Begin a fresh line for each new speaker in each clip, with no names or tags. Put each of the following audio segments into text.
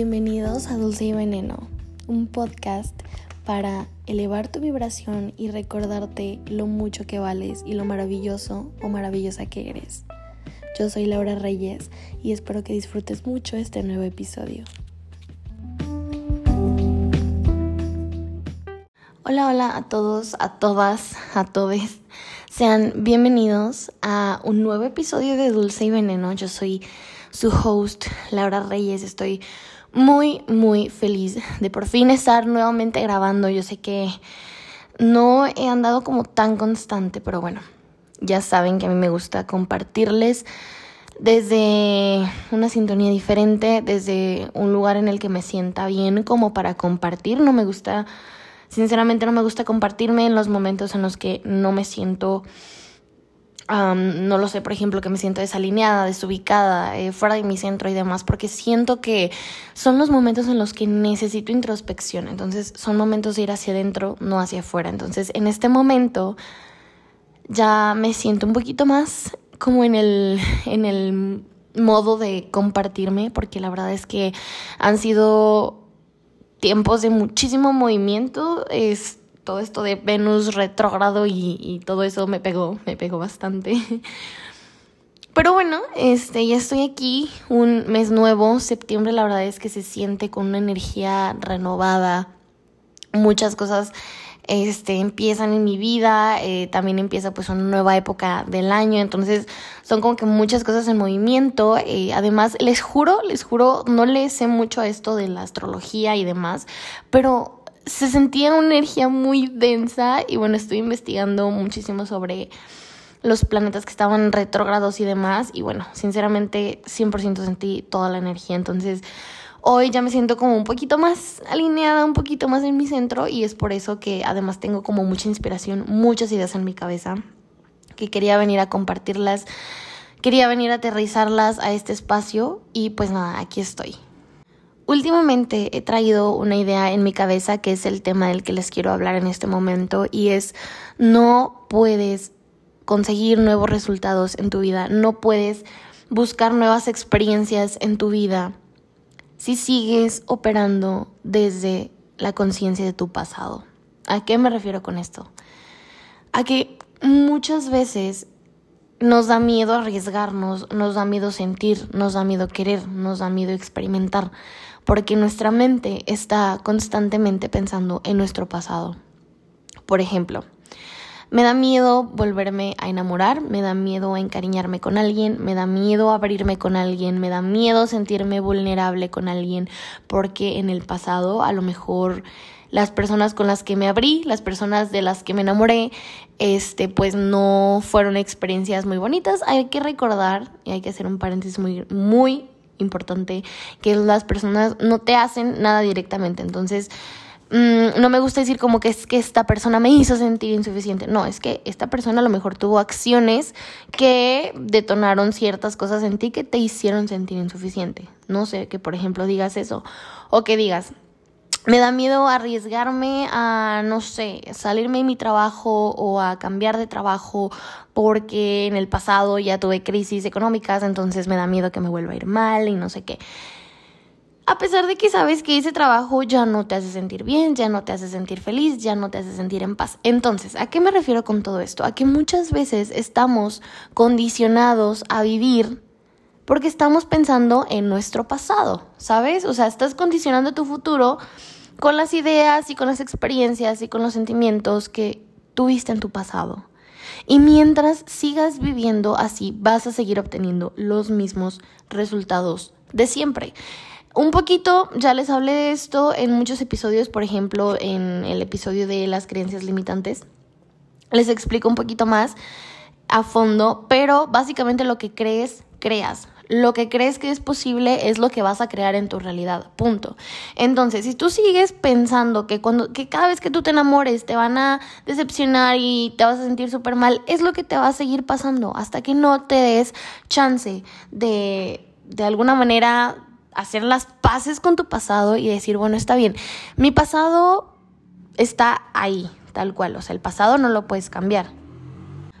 Bienvenidos a Dulce y Veneno, un podcast para elevar tu vibración y recordarte lo mucho que vales y lo maravilloso o maravillosa que eres. Yo soy Laura Reyes y espero que disfrutes mucho este nuevo episodio. Hola, hola a todos, a todas, a todes. Sean bienvenidos a un nuevo episodio de Dulce y Veneno. Yo soy su host, Laura Reyes. Estoy muy, muy feliz de por fin estar nuevamente grabando. Yo sé que no he andado como tan constante, pero bueno, ya saben que a mí me gusta compartirles desde una sintonía diferente, desde un lugar en el que me sienta bien como para compartir. No me gusta, sinceramente no me gusta compartirme en los momentos en los que no me siento no lo sé, por ejemplo, que me siento desalineada, desubicada, eh, fuera de mi centro y demás, porque siento que son los momentos en los que necesito introspección. Entonces, son momentos de ir hacia adentro, no hacia afuera. Entonces, en este momento ya me siento un poquito más como en el, en el modo de compartirme, porque la verdad es que han sido tiempos de muchísimo movimiento. Es, todo esto de Venus retrógrado y, todo eso me pegó, me pegó bastante. Pero bueno, este, ya estoy aquí, un mes nuevo, septiembre la verdad es que se siente con una energía renovada, muchas cosas este, empiezan en mi vida, eh, también empieza pues una nueva época del año, entonces son como que muchas cosas en movimiento, eh, además les juro, les juro, no le sé mucho a esto de la astrología y demás, pero se sentía una energía muy densa y bueno, estoy investigando muchísimo sobre los planetas que estaban retrógrados y demás y bueno, sinceramente 100% sentí toda la energía, entonces hoy ya me siento como un poquito más alineada, un poquito más en mi centro y es por eso que además tengo como mucha inspiración, muchas ideas en mi cabeza que quería venir a compartirlas, quería venir a aterrizarlas a este espacio y pues nada, aquí estoy. Últimamente he traído una idea en mi cabeza que es el tema del que les quiero hablar en este momento y es no puedes conseguir nuevos resultados en tu vida, no puedes buscar nuevas experiencias en tu vida si sigues operando desde la conciencia de tu pasado. ¿A qué me refiero con esto? A que muchas veces nos da miedo arriesgarnos, nos da miedo sentir, nos da miedo querer, nos da miedo experimentar porque nuestra mente está constantemente pensando en nuestro pasado. Por ejemplo, me da miedo volverme a enamorar, me da miedo encariñarme con alguien, me da miedo abrirme con alguien, me da miedo sentirme vulnerable con alguien, porque en el pasado a lo mejor las personas con las que me abrí, las personas de las que me enamoré, este, pues no fueron experiencias muy bonitas. Hay que recordar, y hay que hacer un paréntesis muy, muy importante que las personas no te hacen nada directamente. Entonces, mm, no me gusta decir como que es que esta persona me hizo sentir insuficiente. No, es que esta persona a lo mejor tuvo acciones que detonaron ciertas cosas en ti que te hicieron sentir insuficiente. No sé, que por ejemplo digas eso o que digas, me da miedo arriesgarme a, no sé, salirme de mi trabajo o a cambiar de trabajo porque en el pasado ya tuve crisis económicas, entonces me da miedo que me vuelva a ir mal y no sé qué. A pesar de que sabes que ese trabajo ya no te hace sentir bien, ya no te hace sentir feliz, ya no te hace sentir en paz. Entonces, ¿a qué me refiero con todo esto? A que muchas veces estamos condicionados a vivir porque estamos pensando en nuestro pasado, ¿sabes? O sea, estás condicionando tu futuro con las ideas y con las experiencias y con los sentimientos que tuviste en tu pasado. Y mientras sigas viviendo así, vas a seguir obteniendo los mismos resultados de siempre. Un poquito, ya les hablé de esto en muchos episodios, por ejemplo, en el episodio de las creencias limitantes. Les explico un poquito más a fondo, pero básicamente lo que crees, creas lo que crees que es posible es lo que vas a crear en tu realidad, punto. Entonces, si tú sigues pensando que, cuando, que cada vez que tú te enamores te van a decepcionar y te vas a sentir súper mal, es lo que te va a seguir pasando hasta que no te des chance de, de alguna manera, hacer las paces con tu pasado y decir, bueno, está bien, mi pasado está ahí, tal cual, o sea, el pasado no lo puedes cambiar.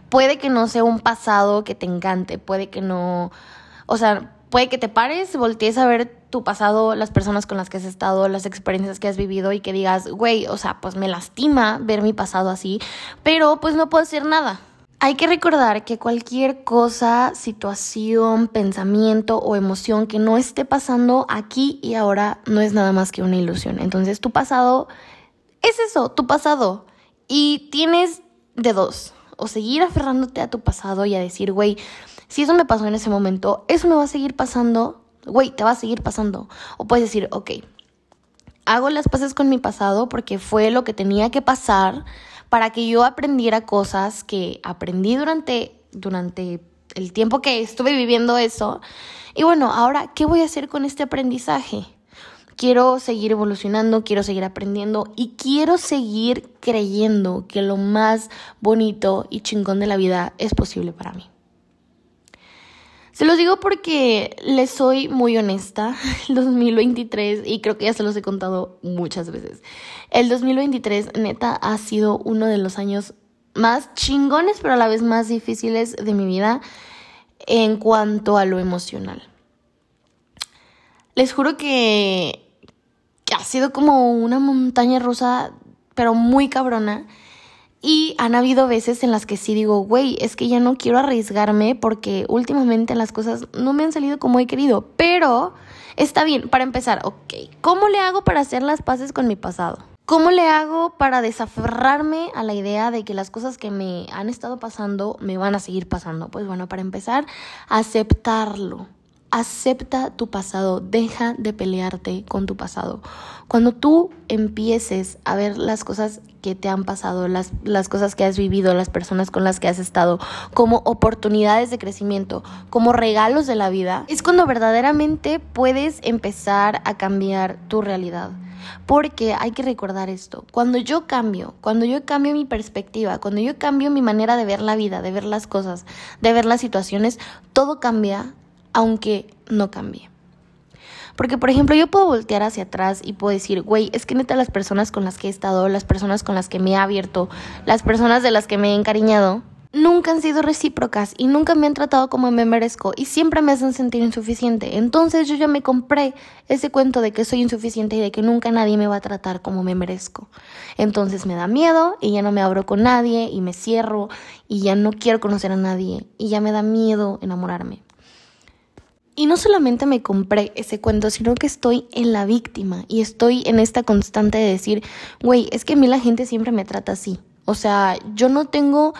Puede que no sea un pasado que te encante, puede que no o sea, puede que te pares, voltees a ver tu pasado, las personas con las que has estado, las experiencias que has vivido y que digas, güey, o sea, pues me lastima ver mi pasado así, pero pues no puedo hacer nada. Hay que recordar que cualquier cosa, situación, pensamiento o emoción que no esté pasando aquí y ahora no es nada más que una ilusión. Entonces tu pasado es eso, tu pasado. Y tienes de dos, o seguir aferrándote a tu pasado y a decir, güey, si eso me pasó en ese momento, eso me va a seguir pasando, güey, te va a seguir pasando. O puedes decir, ok, hago las paces con mi pasado porque fue lo que tenía que pasar para que yo aprendiera cosas que aprendí durante, durante el tiempo que estuve viviendo eso. Y bueno, ahora, ¿qué voy a hacer con este aprendizaje? Quiero seguir evolucionando, quiero seguir aprendiendo y quiero seguir creyendo que lo más bonito y chingón de la vida es posible para mí. Se los digo porque les soy muy honesta. El 2023, y creo que ya se los he contado muchas veces, el 2023 neta ha sido uno de los años más chingones, pero a la vez más difíciles de mi vida en cuanto a lo emocional. Les juro que, ha sido como una montaña rusa, pero muy cabrona. Y han habido veces en las que sí digo, güey, es que ya no quiero arriesgarme porque últimamente las cosas no me han salido como he querido. Pero está bien, para empezar, ok, ¿cómo le hago para hacer las paces con mi pasado? ¿Cómo le hago para desaferrarme a la idea de que las cosas que me han estado pasando me van a seguir pasando? Pues bueno, para empezar, aceptarlo. Acepta tu pasado, deja de pelearte con tu pasado. Cuando tú empieces a ver las cosas que te han pasado, las, las cosas que has vivido, las personas con las que has estado, como oportunidades de crecimiento, como regalos de la vida, es cuando verdaderamente puedes empezar a cambiar tu realidad. Porque hay que recordar esto, cuando yo cambio, cuando yo cambio mi perspectiva, cuando yo cambio mi manera de ver la vida, de ver las cosas, de ver las situaciones, todo cambia aunque no cambie. Porque, por ejemplo, yo puedo voltear hacia atrás y puedo decir, güey, es que neta las personas con las que he estado, las personas con las que me he abierto, las personas de las que me he encariñado, nunca han sido recíprocas y nunca me han tratado como me merezco y siempre me hacen sentir insuficiente. Entonces yo ya me compré ese cuento de que soy insuficiente y de que nunca nadie me va a tratar como me merezco. Entonces me da miedo y ya no me abro con nadie y me cierro y ya no quiero conocer a nadie y ya me da miedo enamorarme. Y no solamente me compré ese cuento, sino que estoy en la víctima y estoy en esta constante de decir, güey, es que a mí la gente siempre me trata así. O sea, yo no tengo,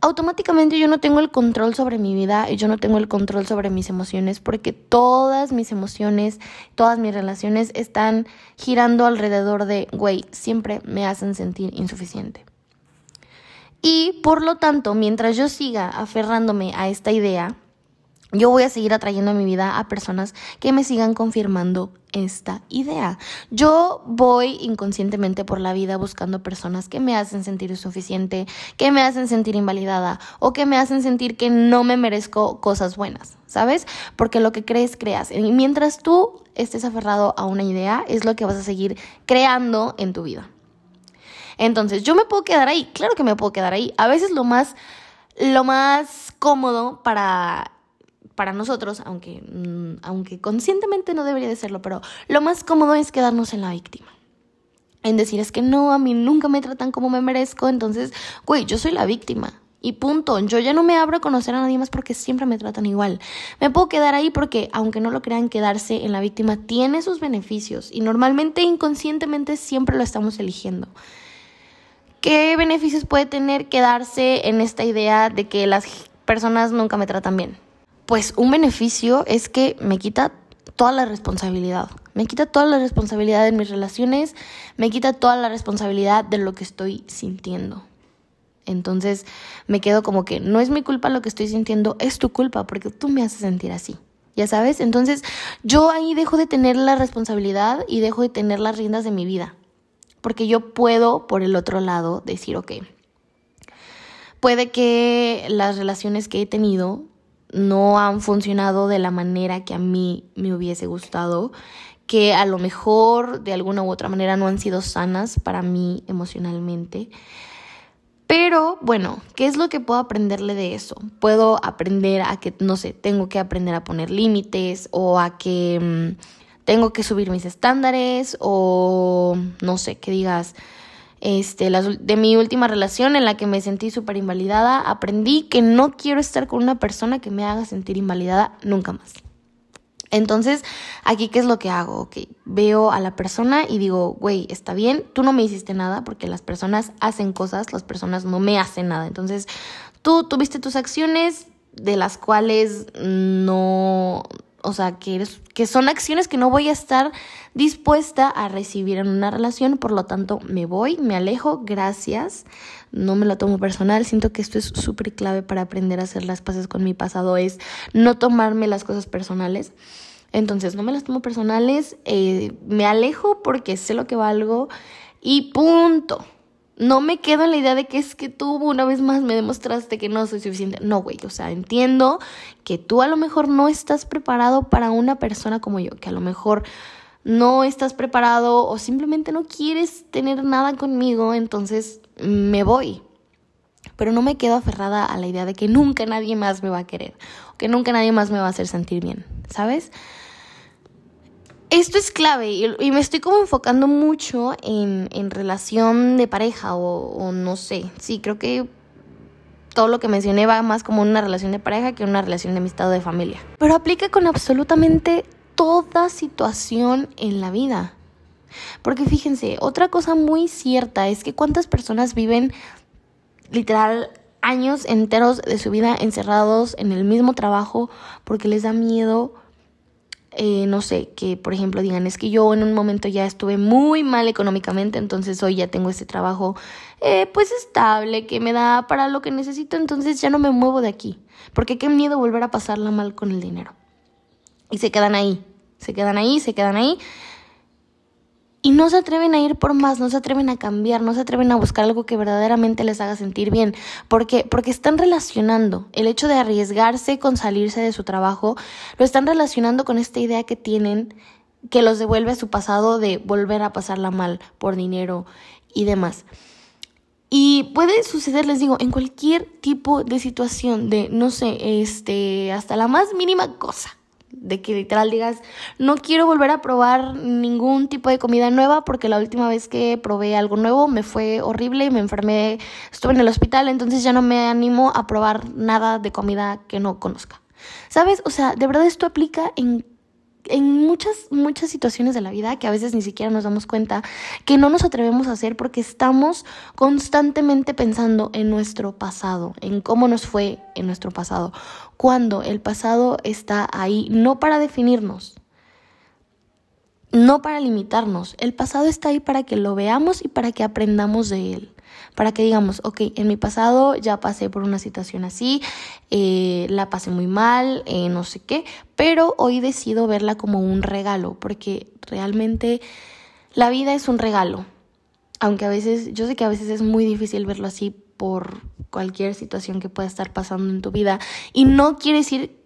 automáticamente yo no tengo el control sobre mi vida y yo no tengo el control sobre mis emociones porque todas mis emociones, todas mis relaciones están girando alrededor de, güey, siempre me hacen sentir insuficiente. Y por lo tanto, mientras yo siga aferrándome a esta idea, yo voy a seguir atrayendo a mi vida a personas que me sigan confirmando esta idea. Yo voy inconscientemente por la vida buscando personas que me hacen sentir insuficiente, que me hacen sentir invalidada o que me hacen sentir que no me merezco cosas buenas, ¿sabes? Porque lo que crees, creas. Y mientras tú estés aferrado a una idea, es lo que vas a seguir creando en tu vida. Entonces, yo me puedo quedar ahí, claro que me puedo quedar ahí. A veces lo más, lo más cómodo para para nosotros, aunque, mm, aunque conscientemente no debería de serlo, pero lo más cómodo es quedarnos en la víctima. En decir, es que no, a mí nunca me tratan como me merezco, entonces, güey, yo soy la víctima. Y punto, yo ya no me abro a conocer a nadie más porque siempre me tratan igual. Me puedo quedar ahí porque, aunque no lo crean, quedarse en la víctima tiene sus beneficios y normalmente inconscientemente siempre lo estamos eligiendo. ¿Qué beneficios puede tener quedarse en esta idea de que las personas nunca me tratan bien? Pues un beneficio es que me quita toda la responsabilidad. Me quita toda la responsabilidad de mis relaciones, me quita toda la responsabilidad de lo que estoy sintiendo. Entonces me quedo como que no es mi culpa lo que estoy sintiendo, es tu culpa porque tú me haces sentir así. Ya sabes, entonces yo ahí dejo de tener la responsabilidad y dejo de tener las riendas de mi vida. Porque yo puedo, por el otro lado, decir, ok, puede que las relaciones que he tenido no han funcionado de la manera que a mí me hubiese gustado, que a lo mejor de alguna u otra manera no han sido sanas para mí emocionalmente. Pero bueno, ¿qué es lo que puedo aprenderle de eso? Puedo aprender a que, no sé, tengo que aprender a poner límites o a que mm, tengo que subir mis estándares o no sé, que digas, este, de mi última relación en la que me sentí súper invalidada, aprendí que no quiero estar con una persona que me haga sentir invalidada nunca más. Entonces, aquí, ¿qué es lo que hago? Ok, veo a la persona y digo, güey, está bien, tú no me hiciste nada porque las personas hacen cosas, las personas no me hacen nada. Entonces, tú tuviste tus acciones de las cuales no, o sea, que, que son acciones que no voy a estar dispuesta a recibir en una relación, por lo tanto me voy, me alejo, gracias, no me lo tomo personal, siento que esto es súper clave para aprender a hacer las paces con mi pasado, es no tomarme las cosas personales. Entonces, no me las tomo personales, eh, me alejo porque sé lo que valgo y punto. No me quedo en la idea de que es que tú una vez más me demostraste que no soy suficiente. No, güey, o sea, entiendo que tú a lo mejor no estás preparado para una persona como yo, que a lo mejor no estás preparado o simplemente no quieres tener nada conmigo, entonces me voy. Pero no me quedo aferrada a la idea de que nunca nadie más me va a querer, que nunca nadie más me va a hacer sentir bien, ¿sabes? Esto es clave y, me estoy como enfocando mucho en, relación de pareja o, no sé, sí, creo que todo lo que mencioné va más como una relación de pareja que una relación de amistad o de familia. Pero aplica con absolutamente toda situación en la vida. Porque fíjense, otra cosa muy cierta es que cuántas personas viven literal años enteros de su vida encerrados en el mismo trabajo porque les da miedo eh, no sé, que por ejemplo digan, es que yo en un momento ya estuve muy mal económicamente, entonces hoy ya tengo este trabajo eh, pues estable, que me da para lo que necesito, entonces ya no me muevo de aquí, porque qué miedo volver a pasarla mal con el dinero. Y se quedan ahí, se quedan ahí, se quedan ahí, y no se atreven a ir por más, no se atreven a cambiar, no se atreven a buscar algo que verdaderamente les haga sentir bien, porque porque están relacionando el hecho de arriesgarse con salirse de su trabajo, lo están relacionando con esta idea que tienen que los devuelve a su pasado de volver a pasarla mal por dinero y demás. Y puede suceder, les digo, en cualquier tipo de situación, de, no sé, este, hasta la más mínima cosa de que literal digas, no quiero volver a probar ningún tipo de comida nueva porque la última vez que probé algo nuevo me fue horrible, me enfermé, estuve en el hospital, entonces ya no me animo a probar nada de comida que no conozca. ¿Sabes? O sea, de verdad esto aplica en en muchas, muchas situaciones de la vida que a veces ni siquiera nos damos cuenta que no nos atrevemos a hacer porque estamos constantemente pensando en nuestro pasado, en cómo nos fue en nuestro pasado, cuando el pasado está ahí no para definirnos, no para limitarnos, el pasado está ahí para que lo veamos y para que aprendamos de él para que digamos, ok, en mi pasado ya pasé por una situación así, eh, la pasé muy mal, eh, no sé qué, pero hoy decido verla como un regalo, porque realmente la vida es un regalo. Aunque a veces, yo sé que a veces es muy difícil verlo así por cualquier situación que pueda estar pasando en tu vida. Y no quiere decir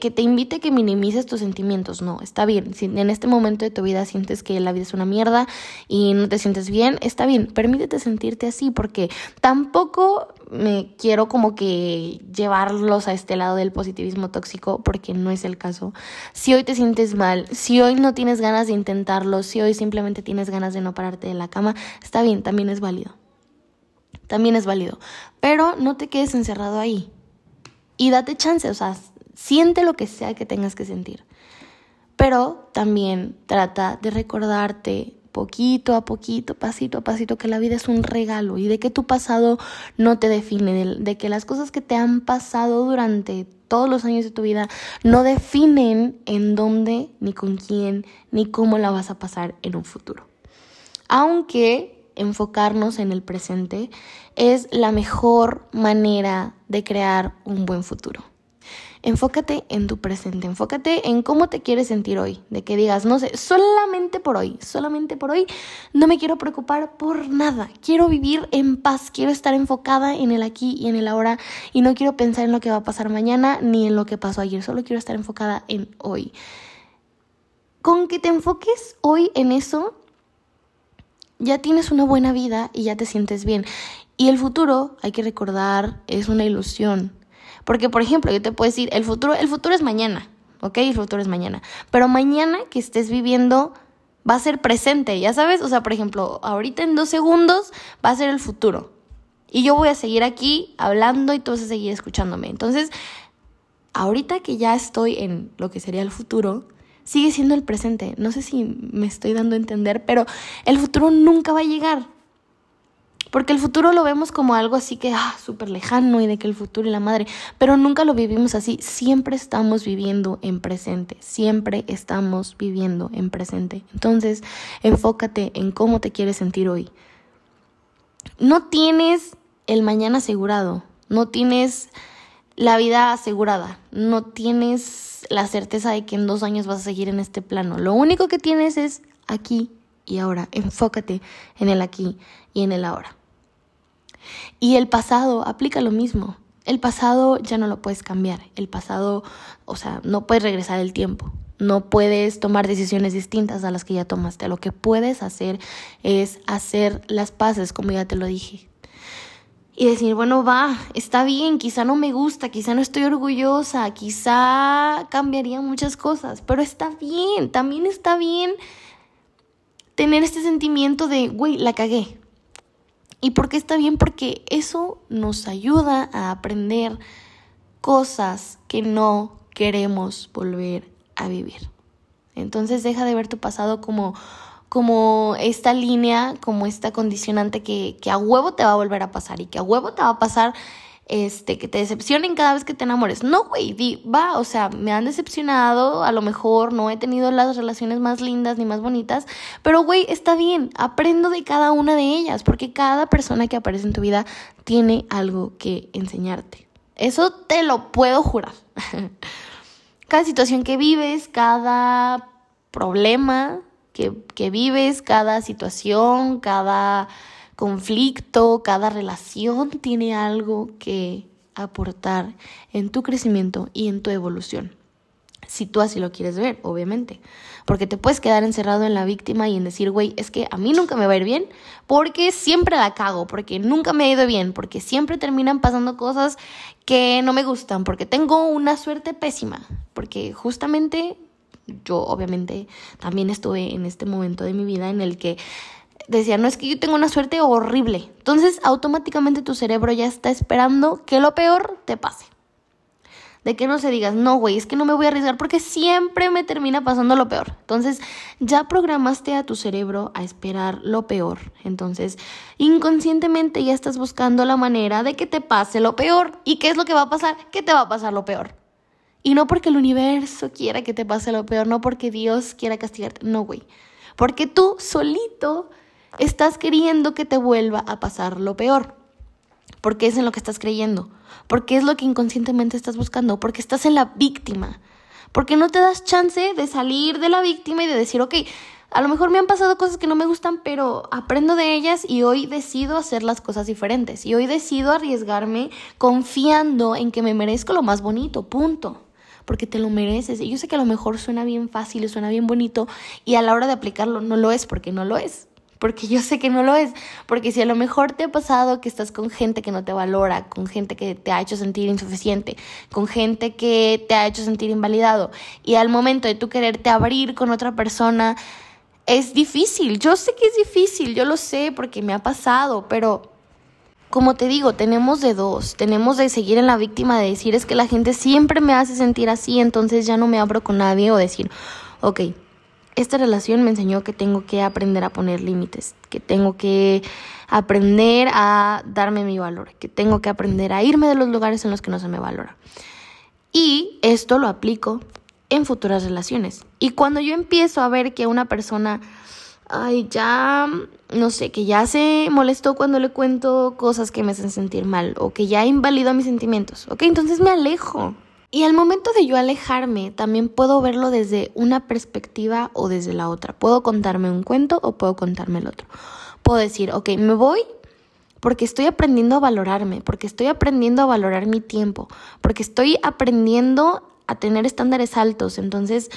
que, te invite a que minimices tus sentimientos. No, está bien. Si en este momento de tu vida sientes que la vida es una mierda y no te sientes bien, está bien. Permítete sentirte así porque tampoco me quiero como que llevarlos a este lado del positivismo tóxico porque no es el caso. Si hoy te sientes mal, si hoy no tienes ganas de intentarlo, si hoy simplemente tienes ganas de no pararte de la cama, está bien, también es válido. También es válido. Pero no te quedes encerrado ahí. Y date chance, o sea, Siente lo que sea que tengas que sentir. Pero también trata de recordarte poquito a poquito, pasito a pasito, que la vida es un regalo y de que tu pasado no te define, de, que las cosas que te han pasado durante todos los años de tu vida no definen en dónde, ni con quién, ni cómo la vas a pasar en un futuro. Aunque enfocarnos en el presente es la mejor manera de crear un buen futuro. Enfócate en tu presente, enfócate en cómo te quieres sentir hoy, de que digas, no sé, solamente por hoy, solamente por hoy, no me quiero preocupar por nada, quiero vivir en paz, quiero estar enfocada en el aquí y en el ahora y no quiero pensar en lo que va a pasar mañana ni en lo que pasó ayer, solo quiero estar enfocada en hoy. Con que te enfoques hoy en eso, ya tienes una buena vida y ya te sientes bien. Y el futuro, hay que recordar, es una ilusión. Porque, por ejemplo, yo te puedo decir, el futuro, el futuro es mañana, ¿ok? El futuro es mañana. Pero mañana que estés viviendo va a ser presente, ya sabes, o sea, por ejemplo, ahorita en dos segundos va a ser el futuro. Y yo voy a seguir aquí hablando y tú vas a seguir escuchándome. Entonces, ahorita que ya estoy en lo que sería el futuro, sigue siendo el presente. No sé si me estoy dando a entender, pero el futuro nunca va a llegar. Porque el futuro lo vemos como algo así que, ah, súper lejano y de que el futuro y la madre, pero nunca lo vivimos así. Siempre estamos viviendo en presente, siempre estamos viviendo en presente. Entonces, enfócate en cómo te quieres sentir hoy. No tienes el mañana asegurado, no tienes la vida asegurada, no tienes la certeza de que en dos años vas a seguir en este plano. Lo único que tienes es aquí y ahora. Enfócate en el aquí y en el ahora. Y el pasado aplica lo mismo. El pasado ya no lo puedes cambiar. El pasado, o sea, no puedes regresar el tiempo. No puedes tomar decisiones distintas a las que ya tomaste. Lo que puedes hacer es hacer las paces, como ya te lo dije. Y decir, bueno, va, está bien, quizá no me gusta, quizá no estoy orgullosa, quizá cambiaría muchas cosas, pero está bien, también está bien tener este sentimiento de, güey, la cagué, ¿Y por qué está bien? Porque eso nos ayuda a aprender cosas que no queremos volver a vivir. Entonces deja de ver tu pasado como, como esta línea, como esta condicionante que, que a huevo te va a volver a pasar y que a huevo te va a pasar este, que te decepcionen cada vez que te enamores. No, güey, va, o sea, me han decepcionado, a lo mejor no he tenido las relaciones más lindas ni más bonitas, pero güey, está bien, aprendo de cada una de ellas, porque cada persona que aparece en tu vida tiene algo que enseñarte. Eso te lo puedo jurar. cada situación que vives, cada problema que, que vives, cada situación, cada conflicto, cada relación tiene algo que aportar en tu crecimiento y en tu evolución. Si tú así lo quieres ver, obviamente. Porque te puedes quedar encerrado en la víctima y en decir, güey, es que a mí nunca me va a ir bien, porque siempre la cago, porque nunca me ha ido bien, porque siempre terminan pasando cosas que no me gustan, porque tengo una suerte pésima, porque justamente yo obviamente también estuve en este momento de mi vida en el que decía, no es que yo tengo una suerte horrible. Entonces automáticamente tu cerebro ya está esperando que lo peor te pase. De que no se digas, no, güey, es que no me voy a arriesgar porque siempre me termina pasando lo peor. Entonces ya programaste a tu cerebro a esperar lo peor. Entonces inconscientemente ya estás buscando la manera de que te pase lo peor. ¿Y qué es lo que va a pasar? Que te va a pasar lo peor. Y no porque el universo quiera que te pase lo peor, no porque Dios quiera castigarte, no, güey. Porque tú solito estás queriendo que te vuelva a pasar lo peor. Porque es en lo que estás creyendo. Porque es lo que inconscientemente estás buscando. Porque estás en la víctima. Porque no te das chance de salir de la víctima y de decir, ok, a lo mejor me han pasado cosas que no me gustan, pero aprendo de ellas y hoy decido hacer las cosas diferentes. Y hoy decido arriesgarme confiando en que me merezco lo más bonito, punto. Porque te lo mereces. Y yo sé que a lo mejor suena bien fácil y suena bien bonito y a la hora de aplicarlo no lo es porque no lo es porque yo sé que no lo es, porque si a lo mejor te ha pasado que estás con gente que no te valora, con gente que te ha hecho sentir insuficiente, con gente que te ha hecho sentir invalidado, y al momento de tú quererte abrir con otra persona, es difícil, yo sé que es difícil, yo lo sé porque me ha pasado, pero como te digo, tenemos de dos, tenemos de seguir en la víctima de decir es que la gente siempre me hace sentir así, entonces ya no me abro con nadie o decir, ok, esta relación me enseñó que tengo que aprender a poner límites, que tengo que aprender a darme mi valor, que tengo que aprender a irme de los lugares en los que no se me valora. Y esto lo aplico en futuras relaciones. Y cuando yo empiezo a ver que una persona, ay, ya, no sé, que ya se molestó cuando le cuento cosas que me hacen sentir mal o que ya invalidó mis sentimientos, ok, entonces me alejo. Y al momento de yo alejarme, también puedo verlo desde una perspectiva o desde la otra. Puedo contarme un cuento o puedo contarme el otro. Puedo decir, ok, me voy porque estoy aprendiendo a valorarme, porque estoy aprendiendo a valorar mi tiempo, porque estoy aprendiendo a tener estándares altos. Entonces,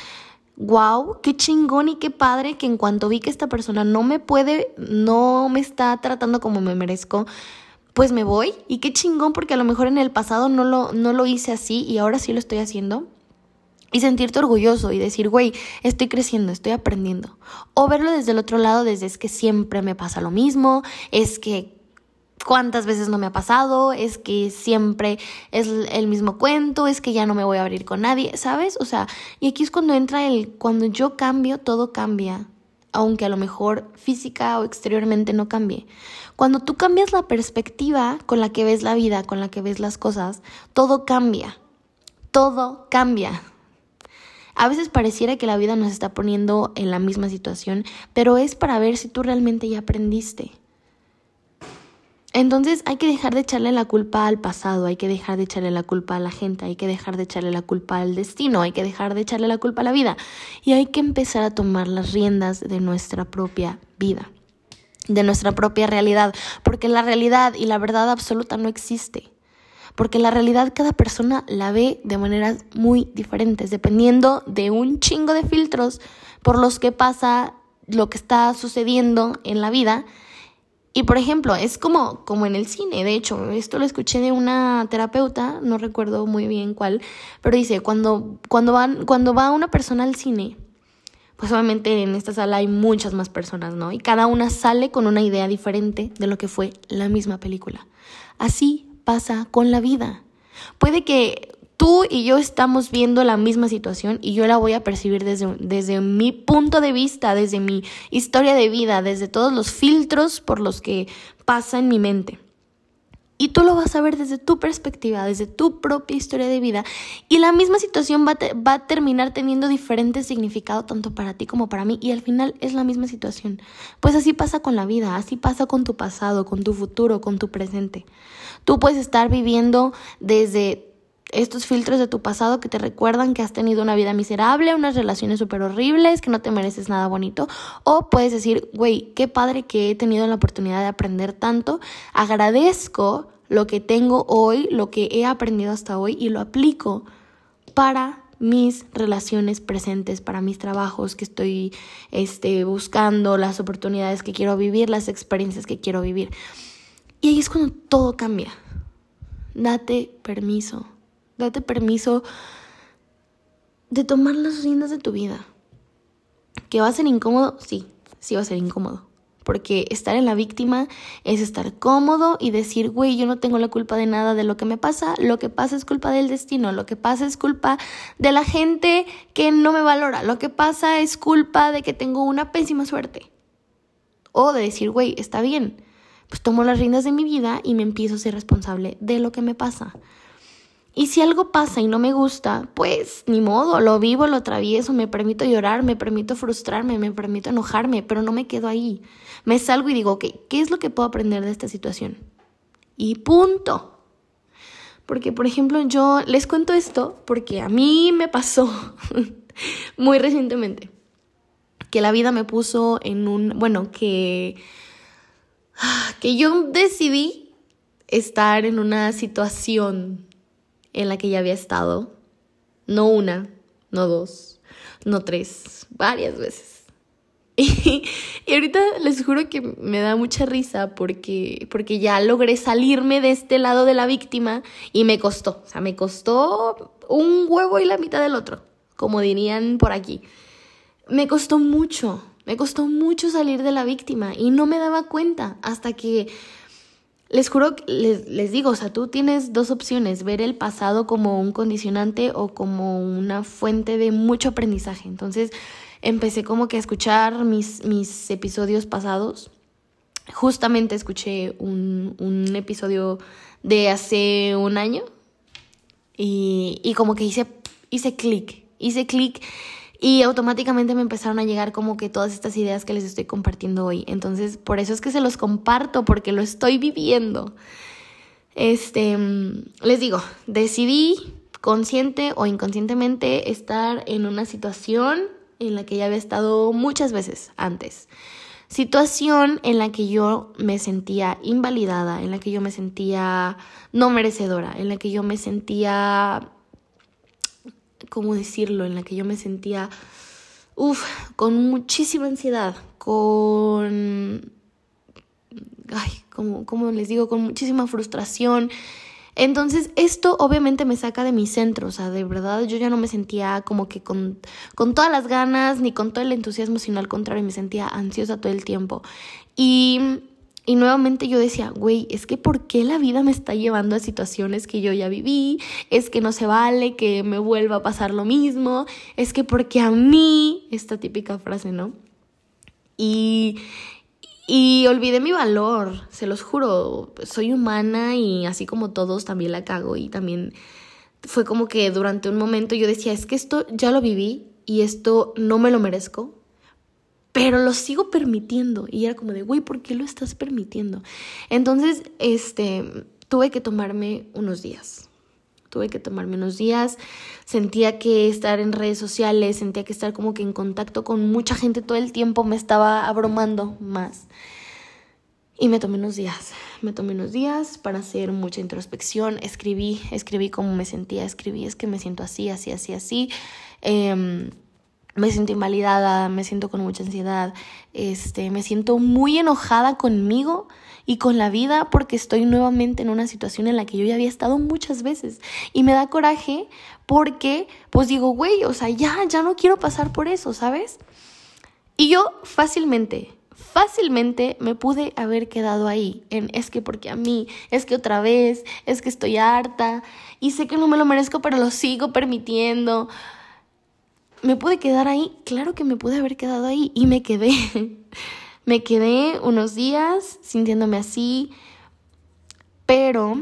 wow, qué chingón y qué padre que en cuanto vi que esta persona no me puede, no me está tratando como me merezco, pues me voy y qué chingón porque a lo mejor en el pasado no lo, no lo hice así y ahora sí lo estoy haciendo. Y sentirte orgulloso y decir, güey, estoy creciendo, estoy aprendiendo. O verlo desde el otro lado, desde es que siempre me pasa lo mismo, es que cuántas veces no me ha pasado, es que siempre es el mismo cuento, es que ya no me voy a abrir con nadie, ¿sabes? O sea, y aquí es cuando entra el, cuando yo cambio, todo cambia, aunque a lo mejor física o exteriormente no cambie. Cuando tú cambias la perspectiva con la que ves la vida, con la que ves las cosas, todo cambia, todo cambia. A veces pareciera que la vida nos está poniendo en la misma situación, pero es para ver si tú realmente ya aprendiste. Entonces hay que dejar de echarle la culpa al pasado, hay que dejar de echarle la culpa a la gente, hay que dejar de echarle la culpa al destino, hay que dejar de echarle la culpa a la vida y hay que empezar a tomar las riendas de nuestra propia vida, de nuestra propia realidad, porque la realidad y la verdad absoluta no existe. Porque la realidad cada persona la ve de maneras muy diferentes, dependiendo de un chingo de filtros por los que pasa lo que está sucediendo en la vida y por ejemplo, es como, como en el cine, de hecho, esto lo escuché de una terapeuta, no recuerdo muy bien cuál, pero dice, cuando, cuando, van, cuando va una persona al cine, pues obviamente en esta sala hay muchas más personas, ¿no? Y cada una sale con una idea diferente de lo que fue la misma película. Así pasa con la vida. Puede que tú y yo estamos viendo la misma situación y yo la voy a percibir desde, desde mi punto de vista, desde mi historia de vida, desde todos los filtros por los que pasa en mi mente. Y tú lo vas a ver desde tu perspectiva, desde tu propia historia de vida. Y la misma situación va, va a terminar teniendo diferente significado tanto para ti como para mí. Y al final es la misma situación. Pues así pasa con la vida, así pasa con tu pasado, con tu futuro, con tu presente. Tú puedes estar viviendo desde estos filtros de tu pasado que te recuerdan que has tenido una vida miserable, unas relaciones súper horribles, que no te mereces nada bonito. O puedes decir, güey, qué padre que he tenido la oportunidad de aprender tanto. Agradezco lo que tengo hoy, lo que he aprendido hasta hoy y lo aplico para mis relaciones presentes, para mis trabajos que estoy este, buscando, las oportunidades que quiero vivir, las experiencias que quiero vivir. Y ahí es cuando todo cambia. Date permiso Date permiso de tomar las riendas de tu vida. ¿Que va a ser incómodo? Sí, sí va a ser incómodo. Porque estar en la víctima es estar cómodo y decir, güey, yo no tengo la culpa de nada de lo que me pasa, lo que pasa es culpa del destino, lo que pasa es culpa de la gente que no me valora, lo que pasa es culpa de que tengo una pésima suerte. O de decir, güey, está bien, pues tomo las riendas de mi vida y me empiezo a ser responsable de lo que me pasa. Y si algo pasa y no me gusta, pues ni modo, lo vivo, lo atravieso, me permito llorar, me permito frustrarme, me permito enojarme, pero no me quedo ahí. Me salgo y digo, ok, ¿qué es lo que puedo aprender de esta situación? Y punto. Porque, por ejemplo, yo les cuento esto porque a mí me pasó muy recientemente que la vida me puso en un, bueno, que, que yo decidí estar en una situación en la que ya había estado. No una, no dos, no tres, varias veces. Y, ahorita les juro que me da mucha risa porque, porque ya logré salirme de este lado de la víctima y me costó. O sea, me costó un huevo y la mitad del otro, como dirían por aquí. Me costó mucho, me costó mucho salir de la víctima y no me daba cuenta hasta que les juro, les, les digo, o sea, tú tienes dos opciones, ver el pasado como un condicionante o como una fuente de mucho aprendizaje. Entonces empecé como que a escuchar mis, mis episodios pasados. Justamente escuché un, un episodio de hace un año y, y como que hice, hice clic, hice clic y automáticamente me empezaron a llegar como que todas estas ideas que les estoy compartiendo hoy. Entonces, por eso es que se los comparto, porque lo estoy viviendo. Este, les digo, decidí consciente o inconscientemente estar en una situación en la que ya había estado muchas veces antes. Situación en la que yo me sentía invalidada, en la que yo me sentía no merecedora, en la que yo me sentía ¿cómo decirlo? En la que yo me sentía, uff, con muchísima ansiedad, con, ay, como, como les digo, con muchísima frustración. Entonces, esto obviamente me saca de mi centro, o sea, de verdad yo ya no me sentía como que con, con todas las ganas ni con todo el entusiasmo, sino al contrario, me sentía ansiosa todo el tiempo. Y, y nuevamente yo decía, güey, es que ¿por qué la vida me está llevando a situaciones que yo ya viví? Es que no se vale que me vuelva a pasar lo mismo, es que porque a mí, esta típica frase, ¿no? Y, y olvidé mi valor, se los juro, soy humana y así como todos también la cago y también fue como que durante un momento yo decía, es que esto ya lo viví y esto no me lo merezco, pero lo sigo permitiendo y era como de, güey, ¿por qué lo estás permitiendo? Entonces, este, tuve que tomarme unos días tuve que tomarme unos días, sentía que estar en redes sociales, sentía que estar como que en contacto con mucha gente todo el tiempo me estaba abrumando más. Y me tomé unos días, me tomé unos días para hacer mucha introspección, escribí, escribí cómo me sentía, escribí, es que me siento así, así, así, así. Em, me siento invalidada, me siento con mucha ansiedad, este, me siento muy enojada conmigo y con la vida porque estoy nuevamente en una situación en la que yo ya había estado muchas veces y me da coraje porque pues digo, güey, o sea, ya, ya no quiero pasar por eso, ¿sabes? Y yo fácilmente, fácilmente me pude haber quedado ahí en es que porque a mí, es que otra vez, es que estoy harta y sé que no me lo merezco, pero lo sigo permitiendo. Me pude quedar ahí, claro que me pude haber quedado ahí y me quedé. Me quedé unos días sintiéndome así, pero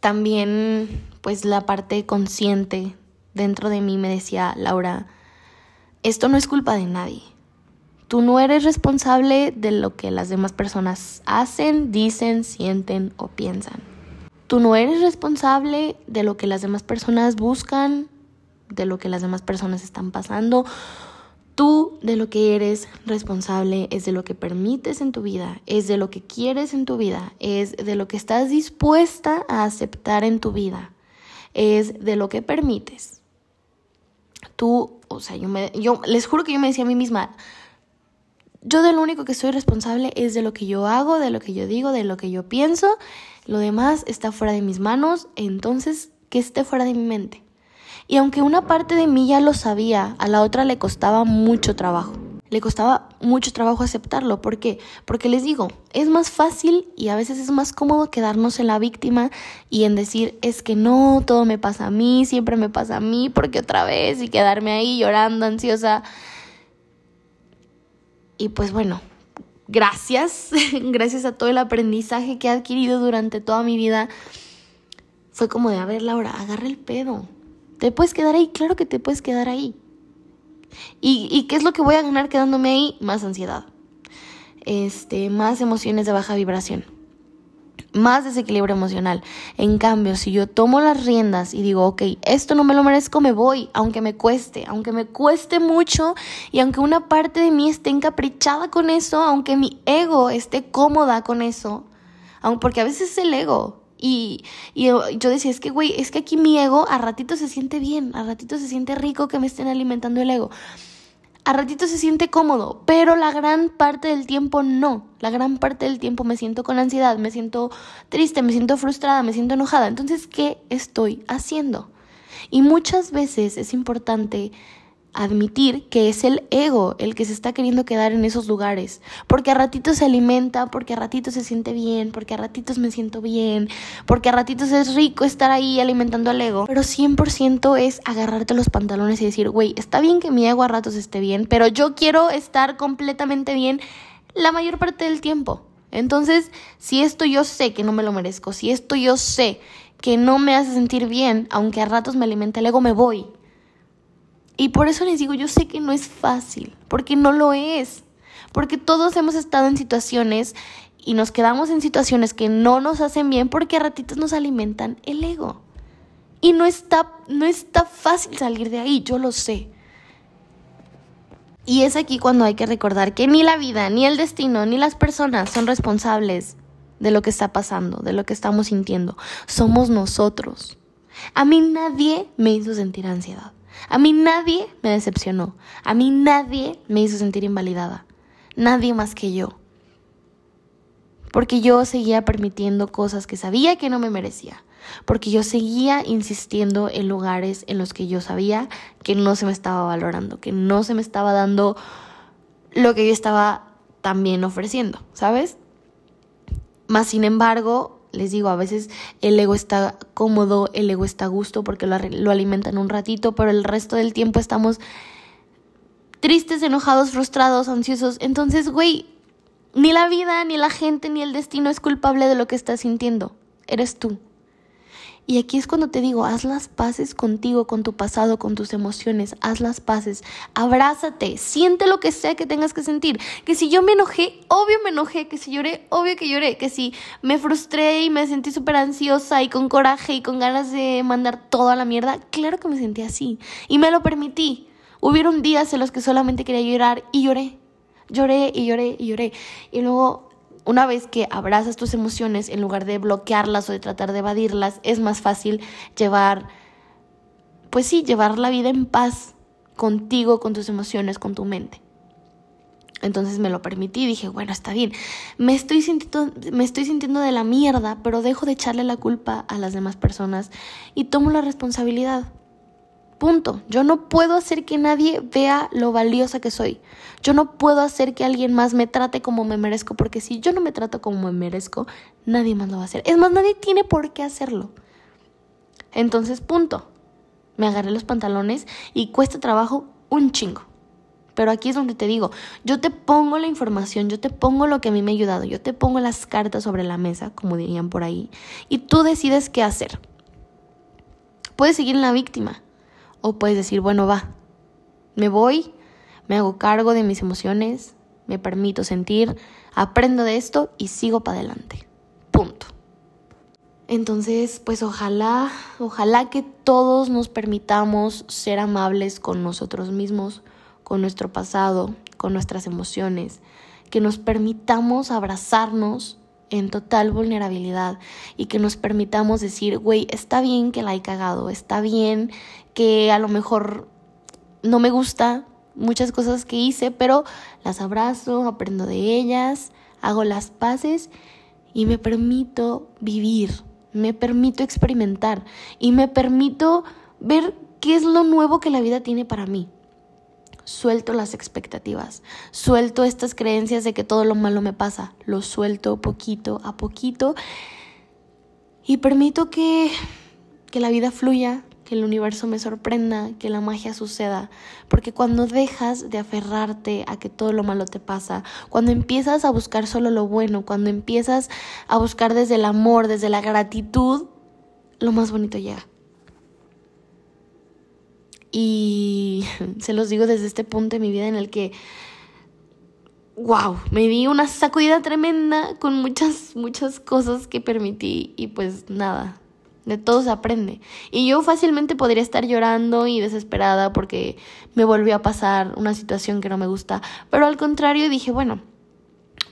también pues la parte consciente dentro de mí me decía, Laura, esto no es culpa de nadie. Tú no eres responsable de lo que las demás personas hacen, dicen, sienten o piensan. Tú no eres responsable de lo que las demás personas buscan, de lo que las demás personas están pasando Tú de lo que eres responsable es de lo que permites en tu vida, es de lo que quieres en tu vida, es de lo que estás dispuesta a aceptar en tu vida, es de lo que permites. Tú, o sea, yo, me, yo les juro que yo me decía a mí misma, yo de lo único que soy responsable es de lo que yo hago, de lo que yo digo, de lo que yo pienso, lo demás está fuera de mis manos, entonces que esté fuera de mi mente. Y aunque una parte de mí ya lo sabía, a la otra le costaba mucho trabajo. Le costaba mucho trabajo aceptarlo. ¿Por qué? Porque les digo, es más fácil y a veces es más cómodo quedarnos en la víctima y en decir, es que no, todo me pasa a mí, siempre me pasa a mí, porque otra vez, y quedarme ahí llorando, ansiosa. Y pues bueno, gracias, gracias a todo el aprendizaje que he adquirido durante toda mi vida. Fue como de, a ver, Laura, agarra el pedo ¿Te puedes quedar ahí? Claro que te puedes quedar ahí. ¿Y, qué es lo que voy a ganar quedándome ahí? Más ansiedad. Este, más emociones de baja vibración. Más desequilibrio emocional. En cambio, si yo tomo las riendas y digo, ok, esto no me lo merezco, me voy, aunque me cueste, aunque me cueste mucho y aunque una parte de mí esté encaprichada con eso, aunque mi ego esté cómoda con eso, porque a veces es el ego, y, yo, decía, es que, güey, es que aquí mi ego a ratito se siente bien, a ratito se siente rico que me estén alimentando el ego. A ratito se siente cómodo, pero la gran parte del tiempo no. La gran parte del tiempo me siento con ansiedad, me siento triste, me siento frustrada, me siento enojada. Entonces, ¿qué estoy haciendo? Y muchas veces es importante admitir que es el ego el que se está queriendo quedar en esos lugares, porque a ratitos se alimenta, porque a ratitos se siente bien, porque a ratitos me siento bien, porque a ratitos es rico estar ahí alimentando al ego, pero 100% es agarrarte los pantalones y decir, güey, está bien que mi ego a ratos esté bien, pero yo quiero estar completamente bien la mayor parte del tiempo. Entonces, si esto yo sé que no me lo merezco, si esto yo sé que no me hace sentir bien, aunque a ratos me alimenta el ego, me voy. Y por eso les digo, yo sé que no es fácil, porque no lo es, porque todos hemos estado en situaciones y nos quedamos en situaciones que no nos hacen bien porque a ratitos nos alimentan el ego. Y no está, no está fácil salir de ahí, yo lo sé. Y es aquí cuando hay que recordar que ni la vida, ni el destino, ni las personas son responsables de lo que está pasando, de lo que estamos sintiendo. Somos nosotros. A mí nadie me hizo sentir ansiedad. A mí nadie me decepcionó. A mí nadie me hizo sentir invalidada. Nadie más que yo. porque yo seguía permitiendo cosas que sabía que no me merecía, porque yo seguía insistiendo en lugares en los que yo sabía que no se me estaba valorando, que no se me estaba dando lo que yo estaba también ofreciendo, ¿sabes? Más sin embargo, les digo, a veces el ego está cómodo, el ego está a gusto porque lo, alimentan un ratito, pero el resto del tiempo estamos tristes, enojados, frustrados, ansiosos. Entonces, güey, ni la vida, ni la gente, ni el destino es culpable de lo que estás sintiendo. Eres tú. Y aquí es cuando te digo, haz las paces contigo, con tu pasado, con tus emociones, haz las paces, abrázate, siente lo que sea que tengas que sentir. Que si yo me enojé, obvio me enojé, que si lloré, obvio que lloré, que si me frustré y me sentí súper ansiosa y con coraje y con ganas de mandar todo a la mierda, claro que me sentí así y me lo permití. Hubieron días en los que solamente quería llorar y lloré, lloré y lloré y lloré. Y luego una vez que abrazas tus emociones, en lugar de bloquearlas o de tratar de evadirlas, es más fácil llevar, pues sí, llevar la vida en paz contigo, con tus emociones, con tu mente. Entonces me lo permití y dije, bueno, está bien. Me estoy, sintiendo, me estoy sintiendo de la mierda, pero dejo de echarle la culpa a las demás personas y tomo la responsabilidad. Punto. Yo no puedo hacer que nadie vea lo valiosa que soy. Yo no puedo hacer que alguien más me trate como me merezco, porque si yo no me trato como me merezco, nadie más lo va a hacer. Es más, nadie tiene por qué hacerlo. Entonces, punto. Me agarré los pantalones y cuesta trabajo un chingo. Pero aquí es donde te digo, yo te pongo la información, yo te pongo lo que a mí me ha ayudado, yo te pongo las cartas sobre la mesa, como dirían por ahí, y tú decides qué hacer. Puedes seguir en la víctima, o puedes decir, bueno, va, me voy, me hago cargo de mis emociones, me permito sentir, aprendo de esto y sigo para adelante. Punto. Entonces, pues ojalá, ojalá que todos nos permitamos ser amables con nosotros mismos, con nuestro pasado, con nuestras emociones, que nos permitamos abrazarnos en total vulnerabilidad y que nos permitamos decir, güey, está bien que la he cagado, está bien que a lo mejor no me gusta muchas cosas que hice, pero las abrazo, aprendo de ellas, hago las paces y me permito vivir, me permito experimentar y me permito ver qué es lo nuevo que la vida tiene para mí. Suelto las expectativas, suelto estas creencias de que todo lo malo me pasa, lo suelto poquito a poquito y permito que, que la vida fluya, que el universo me sorprenda, que la magia suceda, porque cuando dejas de aferrarte a que todo lo malo te pasa, cuando empiezas a buscar solo lo bueno, cuando empiezas a buscar desde el amor, desde la gratitud, lo más bonito llega. Y se los digo desde este punto de mi vida en el que, wow, me di una sacudida tremenda con muchas, muchas cosas que permití y pues nada, de todo se aprende. Y yo fácilmente podría estar llorando y desesperada porque me volvió a pasar una situación que no me gusta. Pero al contrario dije, bueno,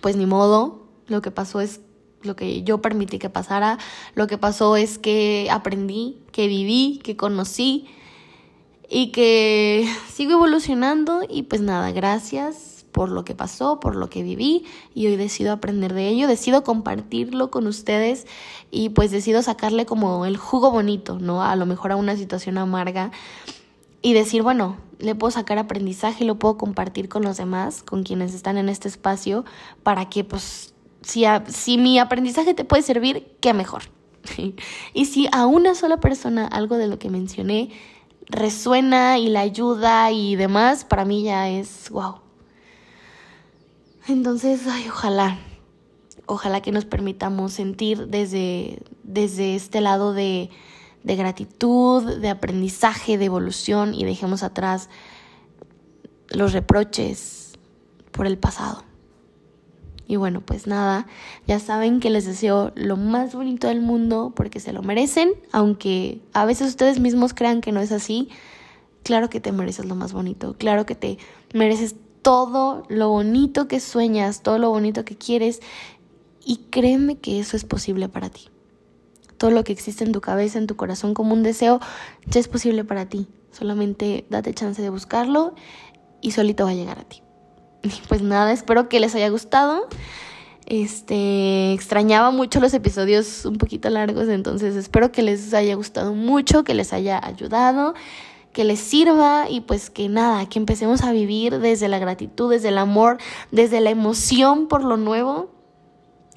pues ni modo, lo que pasó es lo que yo permití que pasara, lo que pasó es que aprendí, que viví, que conocí y que sigo evolucionando y pues nada, gracias por lo que pasó, por lo que viví y hoy decido aprender de ello, decido compartirlo con ustedes y pues decido sacarle como el jugo bonito, ¿no? A lo mejor a una situación amarga y decir, bueno, le puedo sacar aprendizaje, lo puedo compartir con los demás, con quienes están en este espacio, para que pues si, si mi aprendizaje te puede servir, qué mejor. y si a una sola persona algo de lo que mencioné resuena y la ayuda y demás, para mí ya es wow. Entonces, ay, ojalá, ojalá que nos permitamos sentir desde, desde este lado de, de gratitud, de aprendizaje, de evolución y dejemos atrás los reproches por el pasado. Y bueno, pues nada, ya saben que les deseo lo más bonito del mundo porque se lo merecen, aunque a veces ustedes mismos crean que no es así. Claro que te mereces lo más bonito, claro que te mereces todo lo bonito que sueñas, todo lo bonito que quieres y créeme que eso es posible para ti. Todo lo que existe en tu cabeza, en tu corazón como un deseo, ya es posible para ti. Solamente date chance de buscarlo y solito va a llegar a ti. pues nada, espero que les haya gustado. Este, extrañaba mucho los episodios un poquito largos, entonces espero que les haya gustado mucho, que les haya ayudado, que les sirva y pues que nada, que empecemos a vivir desde la gratitud, desde el amor, desde la emoción por lo nuevo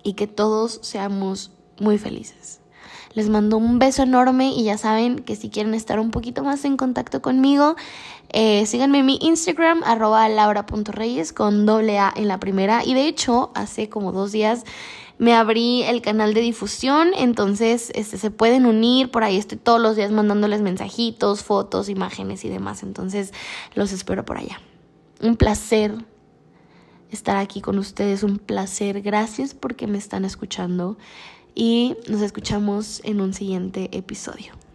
y que todos seamos muy felices. Les mando un beso enorme y ya saben que si quieren estar un poquito más en contacto conmigo, eh, síganme en mi Instagram, arroba laura.reyes con doble A en la primera. Y de hecho, hace como dos días me abrí el canal de difusión, entonces este, se pueden unir, por ahí estoy todos los días mandándoles mensajitos, fotos, imágenes y demás, entonces los espero por allá. Un placer estar aquí con ustedes, un placer, gracias porque me están escuchando y nos escuchamos en un siguiente episodio.